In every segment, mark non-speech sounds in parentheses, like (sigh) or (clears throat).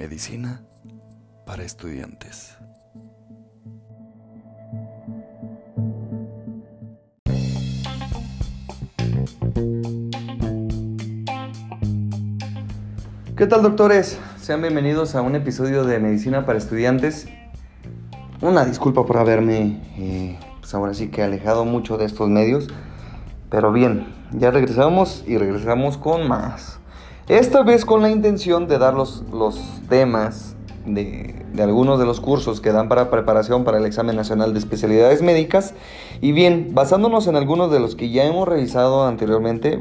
Medicina para estudiantes. ¿Qué tal doctores? Sean bienvenidos a un episodio de Medicina para Estudiantes. Una disculpa por haberme, eh, pues ahora sí que alejado mucho de estos medios. Pero bien, ya regresamos y regresamos con más. Esta vez con la intención de dar los, los temas de, de algunos de los cursos que dan para preparación para el examen nacional de especialidades médicas. Y bien, basándonos en algunos de los que ya hemos revisado anteriormente,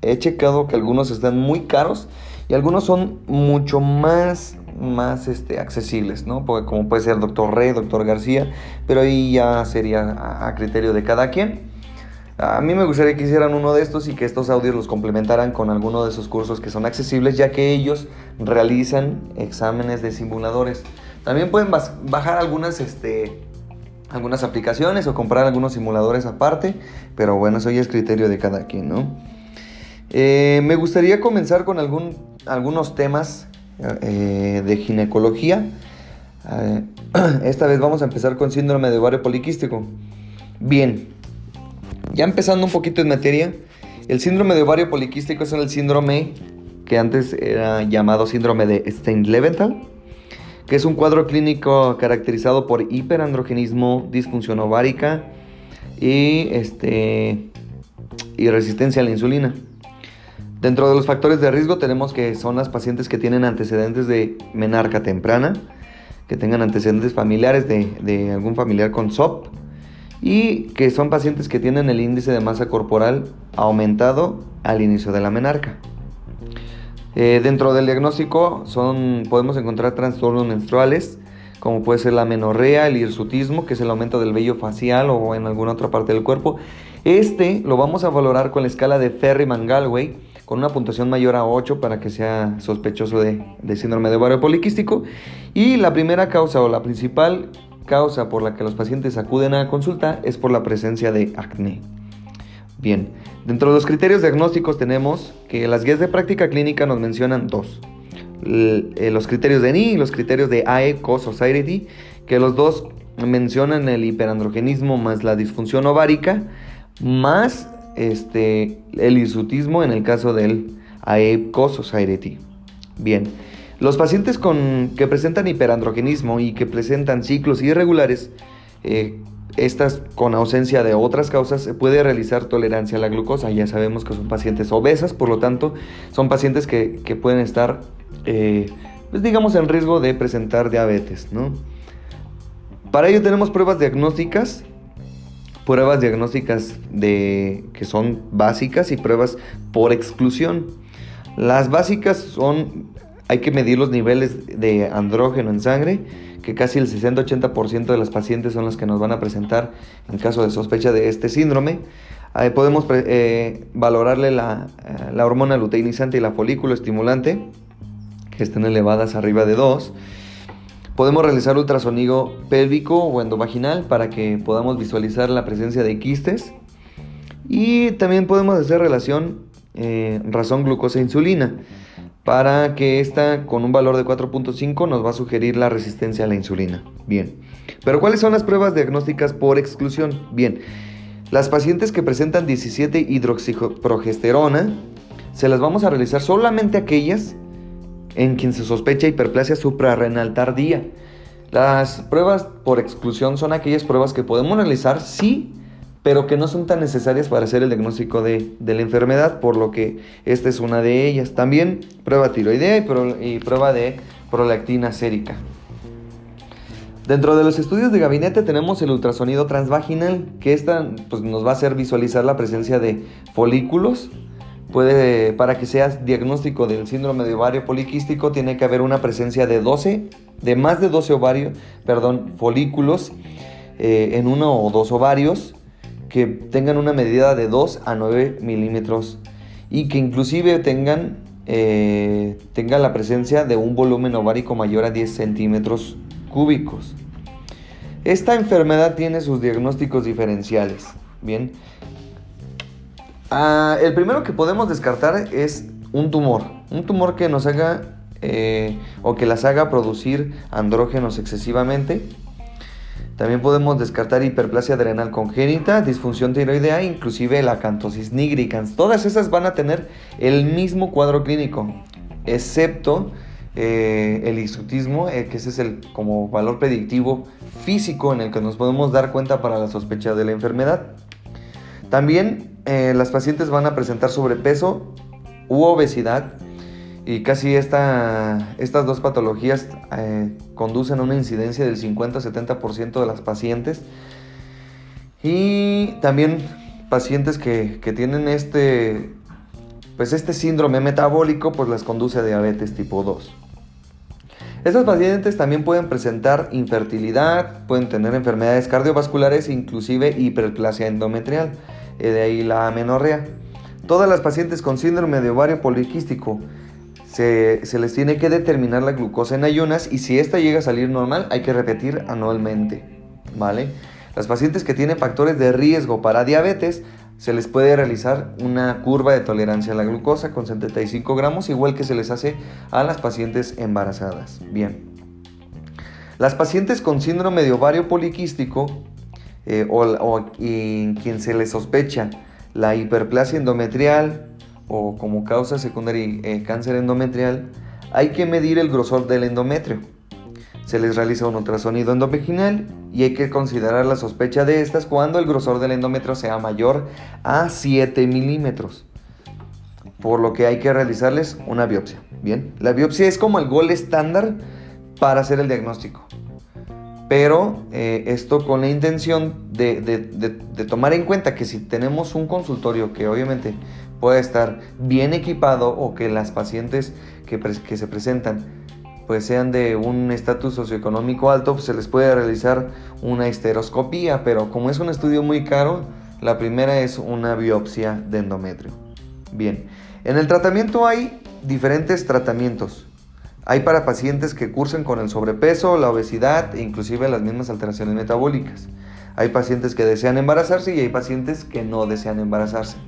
he checado que algunos están muy caros y algunos son mucho más, más este, accesibles, ¿no? Porque como puede ser Doctor Rey, Doctor García, pero ahí ya sería a, a criterio de cada quien. A mí me gustaría que hicieran uno de estos y que estos audios los complementaran con alguno de esos cursos que son accesibles, ya que ellos realizan exámenes de simuladores. También pueden bajar algunas, este, algunas aplicaciones o comprar algunos simuladores aparte, pero bueno, eso ya es criterio de cada quien, ¿no? Eh, me gustaría comenzar con algún, algunos temas eh, de ginecología. Eh, (clears throat) esta vez vamos a empezar con síndrome de ovario poliquístico. Bien, ya empezando un poquito en materia, el síndrome de ovario poliquístico es el síndrome que antes era llamado síndrome de Stein-Leventhal, que es un cuadro clínico caracterizado por hiperandrogenismo, disfunción ovárica y, este, y resistencia a la insulina. Dentro de los factores de riesgo tenemos que son las pacientes que tienen antecedentes de menarca temprana, que tengan antecedentes familiares de, de algún familiar con SOP y que son pacientes que tienen el índice de masa corporal aumentado al inicio de la menarca. Eh, dentro del diagnóstico son, podemos encontrar trastornos menstruales, como puede ser la menorrea, el hirsutismo, que es el aumento del vello facial o en alguna otra parte del cuerpo. Este lo vamos a valorar con la escala de Ferriman-Galway, con una puntuación mayor a 8 para que sea sospechoso de, de síndrome de ovario poliquístico. Y la primera causa o la principal causa por la que los pacientes acuden a consulta es por la presencia de acné. Bien, dentro de los criterios diagnósticos tenemos que las guías de práctica clínica nos mencionan dos. Eh, los criterios de NI y los criterios de AECO Society, que los dos mencionan el hiperandrogenismo más la disfunción ovárica, más este, el hirsutismo en el caso del AECO Society. Bien, los pacientes que presentan hiperandrogenismo y que presentan ciclos irregulares, eh, estas con ausencia de otras causas, se puede realizar tolerancia a la glucosa. Ya sabemos que son pacientes obesas, por lo tanto, son pacientes que, pueden estar, eh, pues digamos, en riesgo de presentar diabetes. ¿no? Para ello tenemos pruebas diagnósticas pruebas diagnósticas que son básicas y pruebas por exclusión. Las básicas son, hay que medir los niveles de andrógeno en sangre, que casi el 60-80% de las pacientes son las que nos van a presentar en caso de sospecha de este síndrome. Podemos eh, valorarle la, eh, la hormona luteinizante y la folículo estimulante, que estén elevadas arriba de 2. Podemos realizar ultrasonido pélvico o endovaginal para que podamos visualizar la presencia de quistes. Y también podemos hacer relación eh, razón glucosa-insulina para que esta con un valor de 4.5 nos va a sugerir la resistencia a la insulina. Bien. Pero ¿cuáles son las pruebas diagnósticas por exclusión? Bien. Las pacientes que presentan 17 hidroxiprogesterona se las vamos a realizar solamente aquellas en quien se sospecha hiperplasia suprarrenal tardía. Las pruebas por exclusión son aquellas pruebas que podemos realizar, sí, pero que no son tan necesarias para hacer el diagnóstico de, de la enfermedad, por lo que esta es una de ellas. También prueba tiroidea y, prueba de prolactina sérica. Dentro de los estudios de gabinete tenemos el ultrasonido transvaginal, que esta pues, nos va a hacer visualizar la presencia de folículos puede, para que sea diagnóstico del síndrome de ovario poliquístico, tiene que haber una presencia de 12, de más de 12 ovarios, perdón, folículos eh, en uno o dos ovarios que tengan una medida de 2 a 9 milímetros y que inclusive tengan, eh, tengan la presencia de un volumen ovárico mayor a 10 centímetros cúbicos. Esta enfermedad tiene sus diagnósticos diferenciales. Bien, Ah, el primero que podemos descartar es un tumor. Un tumor que nos haga eh, o que las haga producir andrógenos excesivamente. También podemos descartar hiperplasia adrenal congénita, disfunción tiroidea, inclusive la acantosis nigricans. Todas esas van a tener el mismo cuadro clínico, excepto eh, el hirsutismo, eh, que ese es el como valor predictivo físico en el que nos podemos dar cuenta para la sospecha de la enfermedad. También eh, las pacientes van a presentar sobrepeso u obesidad y casi esta, estas dos patologías conducen a una incidencia del 50-70% de las pacientes. Y también pacientes que, que tienen este, pues este síndrome metabólico pues les conduce a diabetes tipo 2. Estos pacientes también pueden presentar infertilidad, pueden tener enfermedades cardiovasculares, inclusive hiperplasia endometrial, eh, de ahí la amenorrea. Todas las pacientes con síndrome de ovario poliquístico se, les tiene que determinar la glucosa en ayunas y si esta llega a salir normal hay que repetir anualmente, ¿vale? Las pacientes que tienen factores de riesgo para diabetes se les puede realizar una curva de tolerancia a la glucosa con 75 gramos, igual que se les hace a las pacientes embarazadas. Bien. Las pacientes con síndrome de ovario poliquístico eh, o, en quien se les sospecha la hiperplasia endometrial o como causa secundaria eh, cáncer endometrial, hay que medir el grosor del endometrio. Se les realiza un ultrasonido endovaginal y hay que considerar la sospecha de estas cuando el grosor del endometrio sea mayor a 7 milímetros. Por lo que hay que realizarles una biopsia. Bien, la biopsia es como el gol estándar para hacer el diagnóstico. Pero eh, esto con la intención de, tomar en cuenta que si tenemos un consultorio que obviamente puede estar bien equipado o que las pacientes que, se presentan pues sean de un estatus socioeconómico alto, pues se les puede realizar una histeroscopía, pero como es un estudio muy caro, la primera es una biopsia de endometrio. Bien, en el tratamiento hay diferentes tratamientos. Hay para pacientes que cursen con el sobrepeso, la obesidad e inclusive las mismas alteraciones metabólicas. Hay pacientes que desean embarazarse y hay pacientes que no desean embarazarse.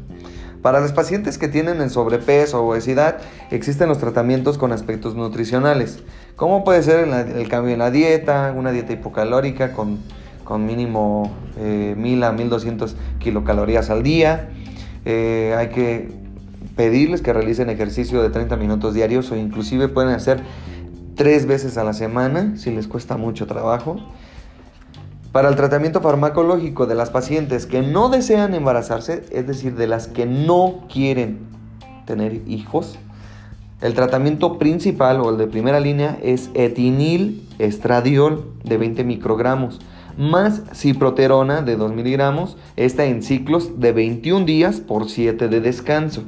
Para los pacientes que tienen el sobrepeso o obesidad, existen los tratamientos con aspectos nutricionales, como puede ser el, cambio en la dieta, una dieta hipocalórica con, mínimo 1000 eh, a 1200 kilocalorías al día. Eh, hay que pedirles que realicen ejercicio de 30 minutos diarios o inclusive pueden hacer tres veces a la semana si les cuesta mucho trabajo. Para el tratamiento farmacológico de las pacientes que no desean embarazarse, es decir, de las que no quieren tener hijos, el tratamiento principal o el de primera línea es etinil estradiol de 20 microgramos más ciproterona de 2 miligramos, esta en ciclos de 21 días por 7 de descanso.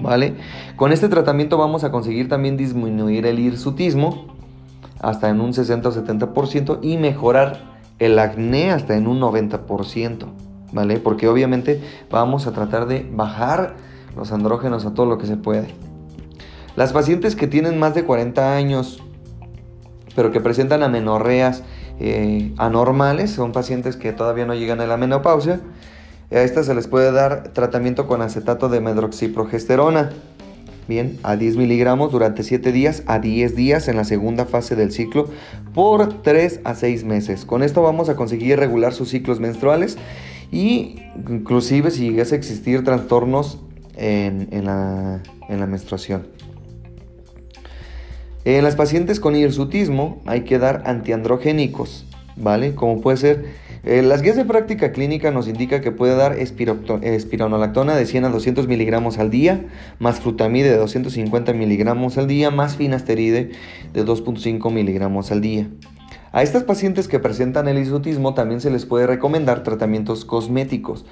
¿Vale? Con este tratamiento vamos a conseguir también disminuir el hirsutismo hasta en un 60 o 70% y mejorar el acné hasta en un 90%, ¿vale? Porque obviamente vamos a tratar de bajar los andrógenos a todo lo que se puede. Las pacientes que tienen más de 40 años, pero que presentan amenorreas eh, anormales, son pacientes que todavía no llegan a la menopausia, a estas se les puede dar tratamiento con acetato de medroxiprogesterona bien, a 10 miligramos durante 7 días a 10 días en la segunda fase del ciclo por 3 a 6 meses. Con esto vamos a conseguir regular sus ciclos menstruales y inclusive si llegase a existir trastornos en, la, en la menstruación. En las pacientes con hirsutismo hay que dar antiandrogénicos, ¿vale? Como puede ser eh, las guías de práctica clínica nos indica que puede dar espironolactona de 100 a 200 miligramos al día, más frutamide de 250 miligramos al día, más finasteride de 2.5 miligramos al día. A estas pacientes que presentan el isotismo también se les puede recomendar tratamientos cosméticos.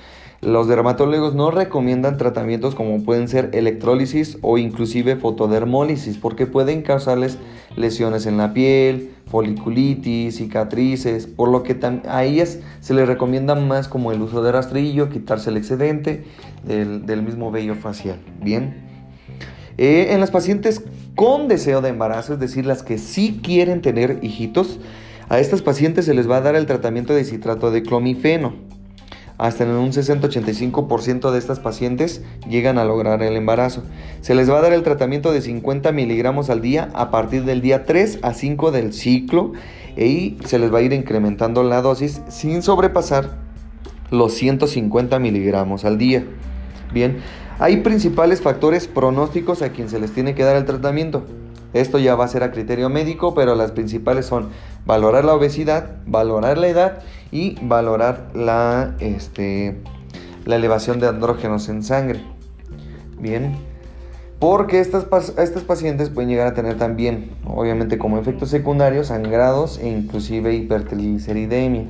Los dermatólogos no recomiendan tratamientos como pueden ser electrólisis o inclusive fotodermólisis porque pueden causarles lesiones en la piel, foliculitis, cicatrices, por lo que a ellas se les recomienda más como el uso de rastrillo, quitarse el excedente del, mismo vello facial. Bien. Eh, en las pacientes con deseo de embarazo, es decir, las que sí quieren tener hijitos, a estas pacientes se les va a dar el tratamiento de citrato de clomifeno. Hasta en un 60-85% de estas pacientes llegan a lograr el embarazo. Se les va a dar el tratamiento de 50 miligramos al día a partir del día 3 a 5 del ciclo y se les va a ir incrementando la dosis sin sobrepasar los 150 miligramos al día. Bien, hay principales factores pronósticos a quien se les tiene que dar el tratamiento. Esto ya va a ser a criterio médico, pero las principales son valorar la obesidad, valorar la edad y valorar la, este, la elevación de andrógenos en sangre. Bien, porque estas, estas pacientes pueden llegar a tener también, obviamente como efectos secundarios, sangrados e inclusive hipertrigliceridemia.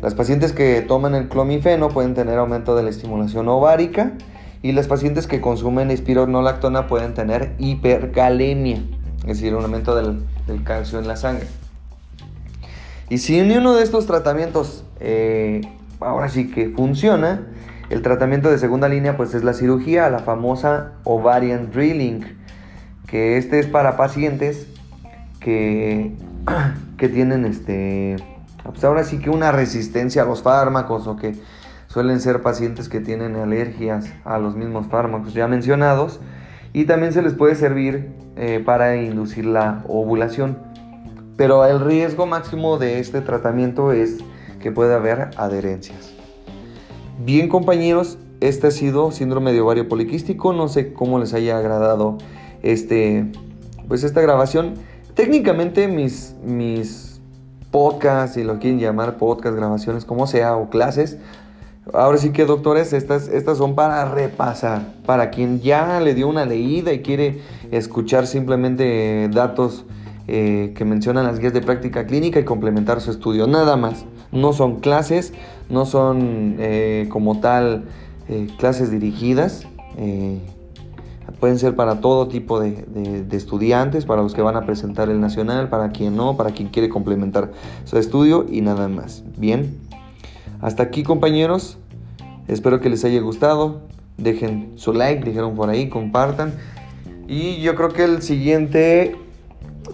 Las pacientes que toman el clomifeno pueden tener aumento de la estimulación ovárica y las pacientes que consumen espironolactona pueden tener hipercalemia, es decir, un aumento del, calcio en la sangre. Y si uno de estos tratamientos eh, ahora sí que funciona, el tratamiento de segunda línea pues es la cirugía, la famosa ovarian drilling, que este es para pacientes que, (clears throat) que tienen este, pues ahora sí que una resistencia a los fármacos o que Suelen ser pacientes que tienen alergias a los mismos fármacos ya mencionados y también se les puede servir eh, para inducir la ovulación. Pero el riesgo máximo de este tratamiento es que puede haber adherencias. Bien compañeros, este ha sido síndrome de ovario poliquístico. No sé cómo les haya agradado este, pues esta grabación. Técnicamente mis, mis podcasts, si lo quieren llamar podcast, grabaciones, como sea, o clases, Ahora sí que doctores, estas, estas son para repasar, para quien ya le dio una leída y quiere escuchar simplemente datos eh, que mencionan las guías de práctica clínica y complementar su estudio, nada más. No son clases, no son eh, como tal eh, clases dirigidas, pueden ser para todo tipo de, de, estudiantes, para los que van a presentar el nacional, para quien no, para quien quiere complementar su estudio y nada más. Bien. Hasta aquí compañeros, espero que les haya gustado, dejen su like, dijeron por ahí, compartan. Y yo creo que el siguiente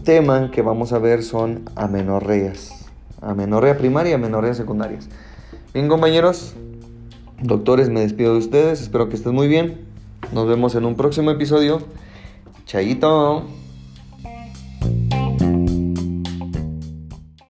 tema que vamos a ver son amenorreas. Amenorrea primaria y amenorreas secundarias. Bien compañeros, doctores, me despido de ustedes, espero que estén muy bien. Nos vemos en un próximo episodio. Chayito.